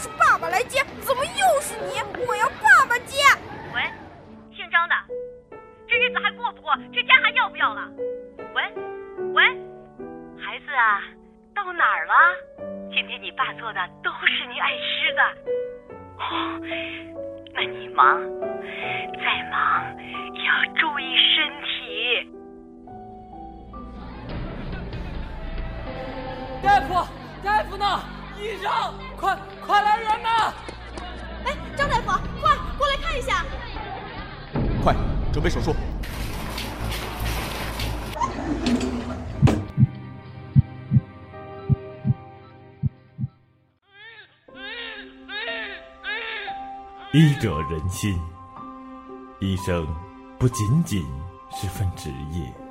是爸爸来接，怎么又是你？我要爸爸接。喂，姓张的，这日子还过不过？这家还要不要了？喂，喂，孩子啊，到哪儿了？今天你爸做的都是你爱吃的。哦，那你忙，再忙也要注意身体。大夫，大夫呢？医生，快快来人呐！哎，张大夫，快过来看一下！快，准备手术。医者仁心，医生不仅仅是份职业。